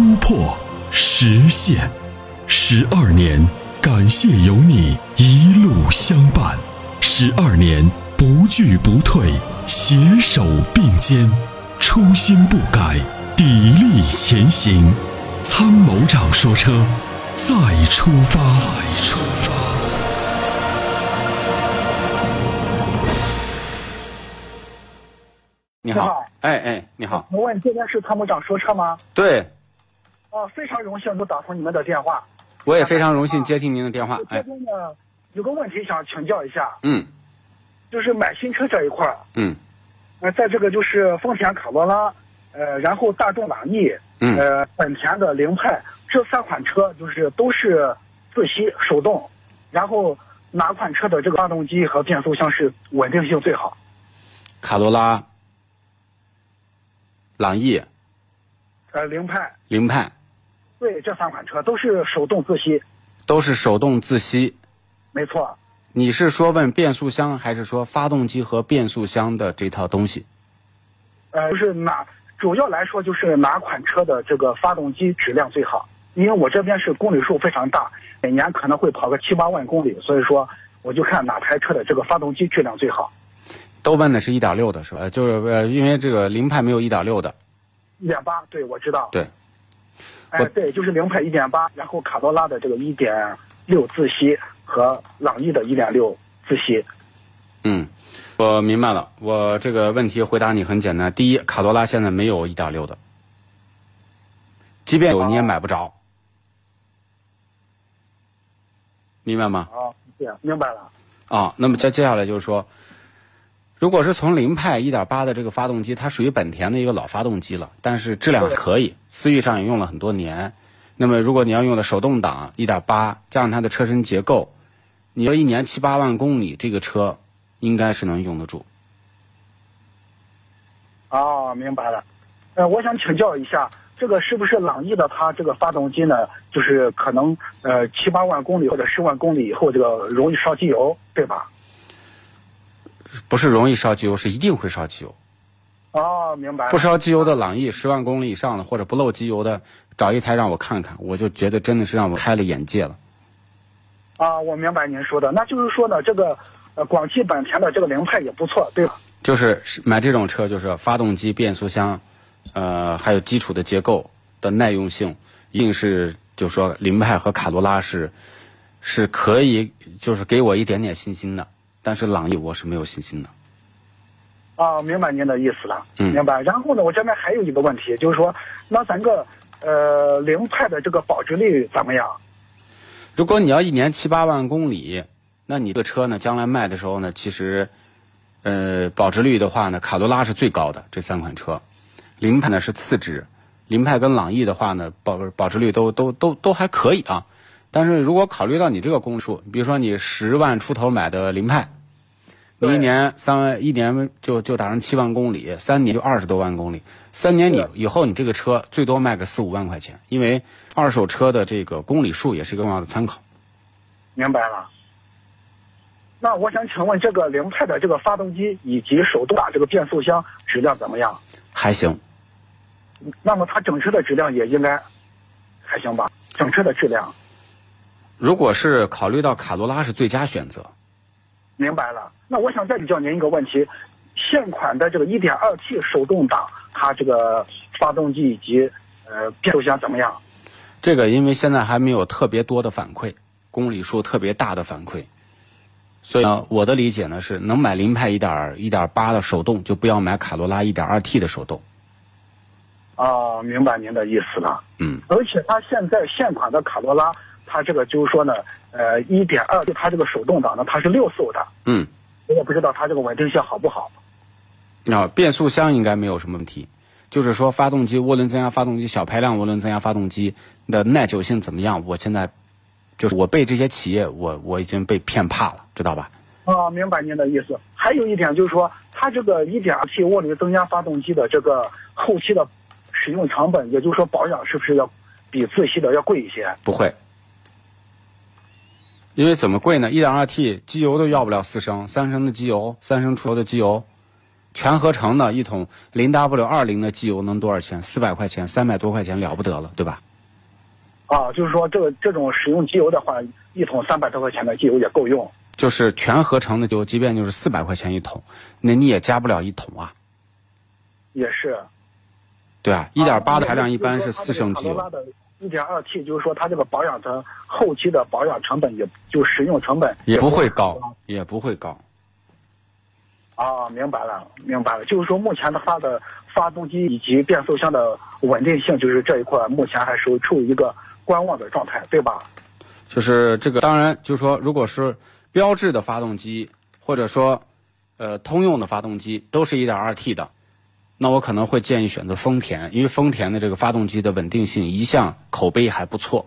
突破、实现。十二年，感谢有你一路相伴。十二年，不惧不退，携手并肩，初心不改，砥砺前行。参谋长说：“车，再出发。”再出发。你好你好，哎哎，你好，我问这边是参谋长说车吗？对，哦，非常荣幸能打通你们的电话。我也非常荣幸接听您的电话我，这哎，边呢有个问题想请教一下，嗯。就是买新车这一块儿，嗯。呃，在这个就是丰田卡罗拉，呃，然后大众朗逸，嗯。呃，本田的凌派这三款车就是都是自吸手动，然后哪款车的这个发动机和变速箱是稳定性最好？卡罗拉、朗逸、呃，凌派，凌派对，这三款车都是手动自吸，都是手动自吸。没错。你是说问变速箱，还是说发动机和变速箱的这套东西？呃，就是哪主要来说就是哪款车的这个发动机质量最好？因为我这边是公里数非常大，每年可能会跑个七八万公里，所以说我就看哪台车的这个发动机质量最好。都问的是一点六的是吧？呃就是呃，因为这个凌派没有一点六的，一点八，对我知道。对。哎，对，就是凌派一点八，然后卡罗拉的这个一点六自吸和朗逸的一点六自吸。嗯，我明白了。我这个问题回答你很简单。第一，卡罗拉现在没有一点六的，即便有你也买不着，明白吗？啊，对，明白了。啊，那么接接下来就是说，如果是从凌派1.8的这个发动机，它属于本田的一个老发动机了，但是质量可以，思域上也用了很多年。那么如果你要用的手动挡1.8，加上它的车身结构，你要一年七八万公里，这个车应该是能用得住。哦，明白了。呃，我想请教一下，这个是不是朗逸的它这个发动机呢？就是可能呃七八万公里或者十万公里以后，这个容易烧机油，对吧？不是容易烧机油，是一定会烧机油。哦，明白。不烧机油的朗逸，十万公里以上的或者不漏机油的，找一台让我看看，我就觉得真的是让我开了眼界了。啊，我明白您说的，那就是说呢，这个呃广汽本田的这个凌派也不错，对吧？就是买这种车，就是发动机、变速箱，呃，还有基础的结构的耐用性，一定是就是说凌派和卡罗拉是是可以，就是给我一点点信心的。但是朗逸我是没有信心的。啊，明白您的意思了，嗯明白。然后呢，我这边还有一个问题，就是说，那咱个呃凌派的这个保值率怎么样？如果你要一年七八万公里，那你这个车呢，将来卖的时候呢，其实，呃，保值率的话呢，卡罗拉是最高的这三款车，凌派呢是次之，凌派跟朗逸的话呢，保保值率都都都都还可以啊。但是如果考虑到你这个公里数，比如说你十万出头买的凌派，你一年三万，一年就就打上七万公里，三年就二十多万公里，三年你以后你这个车最多卖个四五万块钱，因为二手车的这个公里数也是一个重要的参考。明白了。那我想请问，这个凌派的这个发动机以及手动挡这个变速箱质量怎么样？还行，那么它整车的质量也应该还行吧？整车的质量，如果是考虑到卡罗拉是最佳选择，明白了。那我想再请教您一个问题：现款的这个 1.2T 手动挡，它这个发动机以及呃变速箱怎么样？这个因为现在还没有特别多的反馈，公里数特别大的反馈，所以呢，我的理解呢是，能买凌派一点一点八的手动，就不要买卡罗拉一点二 T 的手动。啊，明白您的意思了。嗯，而且它现在现款的卡罗拉，它这个就是说呢，呃一点二就它这个手动挡呢，它是六速的，嗯，我也不知道它这个稳定性好不好。啊，变速箱应该没有什么问题，就是说发动机涡轮增压发动机小排量涡轮增压发动机的耐久性怎么样？我现在就是我被这些企业我我已经被骗怕了，知道吧？啊，明白您的意思。还有一点就是说，它这个 1.2T 涡轮增压发动机的这个后期的使用成本，也就是说保养是不是要比自吸的要贵一些？不会，因为怎么贵呢一点二 T 机油都要不了四升，三升的机油，三升出头的机油，全合成的一桶零 W 二零的机油能多少钱？四百块钱，三百多块钱了不得了，对吧？啊，就是说这个这种使用机油的话，一桶三百多块钱的机油也够用。就是全合成的机油，即便就是四百块钱一桶，那你也加不了一桶啊。也是。对啊，一点八的排量一般是四升机油。一点二 T 就是说它这个保养的后期的保养成本，也就使用成本也不会高，也不会高。啊，明白了，明白了。就是说目前的发的发动机以及变速箱的稳定性，就是这一块目前还是处于一个观望的状态，对吧？就是这个，当然就是说，如果是。标致的发动机，或者说，呃，通用的发动机都是一点二 T 的，那我可能会建议选择丰田，因为丰田的这个发动机的稳定性一向口碑还不错。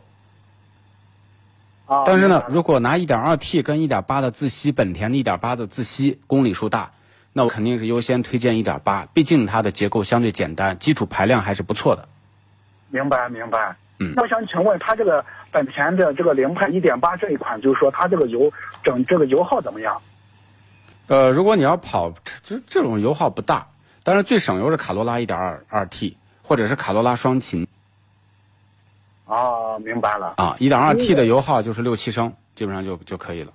啊。但是呢，如果拿一点二 T 跟一点八的自吸，本田的一点八的自吸公里数大，那我肯定是优先推荐一点八，毕竟它的结构相对简单，基础排量还是不错的。明白，明白。嗯。那我想请问，它这个？本田的这个凌派1.8这一款，就是说它这个油整这个油耗怎么样？呃，如果你要跑，这这种油耗不大，但是最省油是卡罗拉 1.22T 或者是卡罗拉双擎。哦，明白了。啊，1.2T 的油耗就是六七升，基本上就就可以了。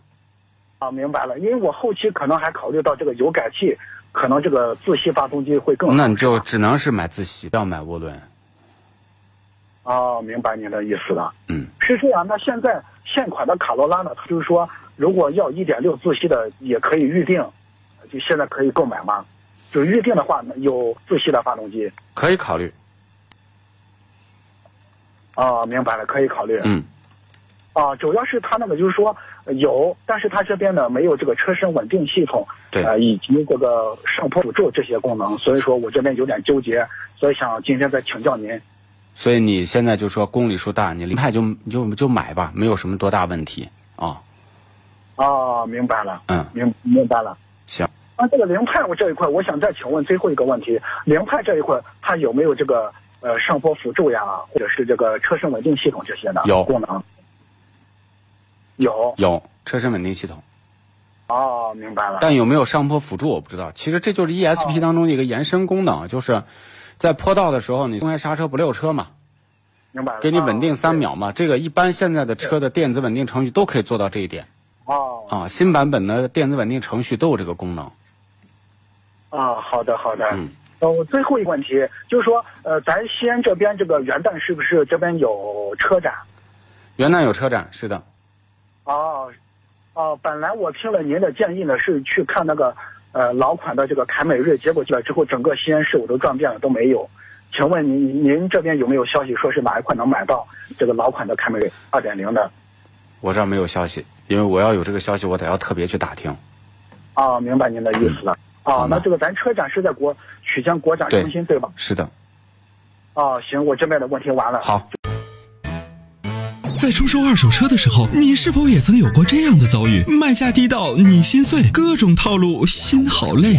啊，明白了。因为我后期可能还考虑到这个油改气，可能这个自吸发动机会更好。那你就只能是买自吸，不要买涡轮。哦，明白您的意思了。嗯，是这样。那现在现款的卡罗拉呢？它就是说，如果要一点六自吸的，也可以预定，就现在可以购买吗？就预定的话，有自吸的发动机，可以考虑。哦，明白了，可以考虑。嗯。啊，主要是它那个就是说有，但是它这边呢没有这个车身稳定系统，对，呃，以及这个上坡辅助这些功能，所以说我这边有点纠结，所以想今天再请教您。所以你现在就说公里数大，你凌派就就就买吧，没有什么多大问题啊。哦，明白了。嗯，明明白了。行。那这个凌派我这一块，我想再请问最后一个问题：凌派这一块它有没有这个呃上坡辅助呀，或者是这个车身稳定系统这些的有功能？有有车身稳定系统。哦，明白了。但有没有上坡辅助我不知道。其实这就是 ESP 当中的一个延伸功能，就是。在坡道的时候，你松开刹车不溜车嘛？明白了。给你稳定三秒嘛？这个一般现在的车的电子稳定程序都可以做到这一点。哦。啊，新版本的电子稳定程序都有这个功能。啊，好的好的。嗯。呃，最后一个问题就是说，呃，咱西安这边这个元旦是不是这边有车展？元旦有车展，是的。哦，哦，本来我听了您的建议呢，是去看那个。呃，老款的这个凯美瑞，结果去了之后，整个西安市我都转遍了，都没有。请问您，您这边有没有消息说是哪一款能买到这个老款的凯美瑞二点零的？我这儿没有消息，因为我要有这个消息，我得要特别去打听。哦，明白您的意思了。啊，那这个咱车展是在国曲江国展中心对吧？是的。啊，行，我这边的问题完了。好。在出售二手车的时候，你是否也曾有过这样的遭遇？卖价低到你心碎，各种套路，心好累。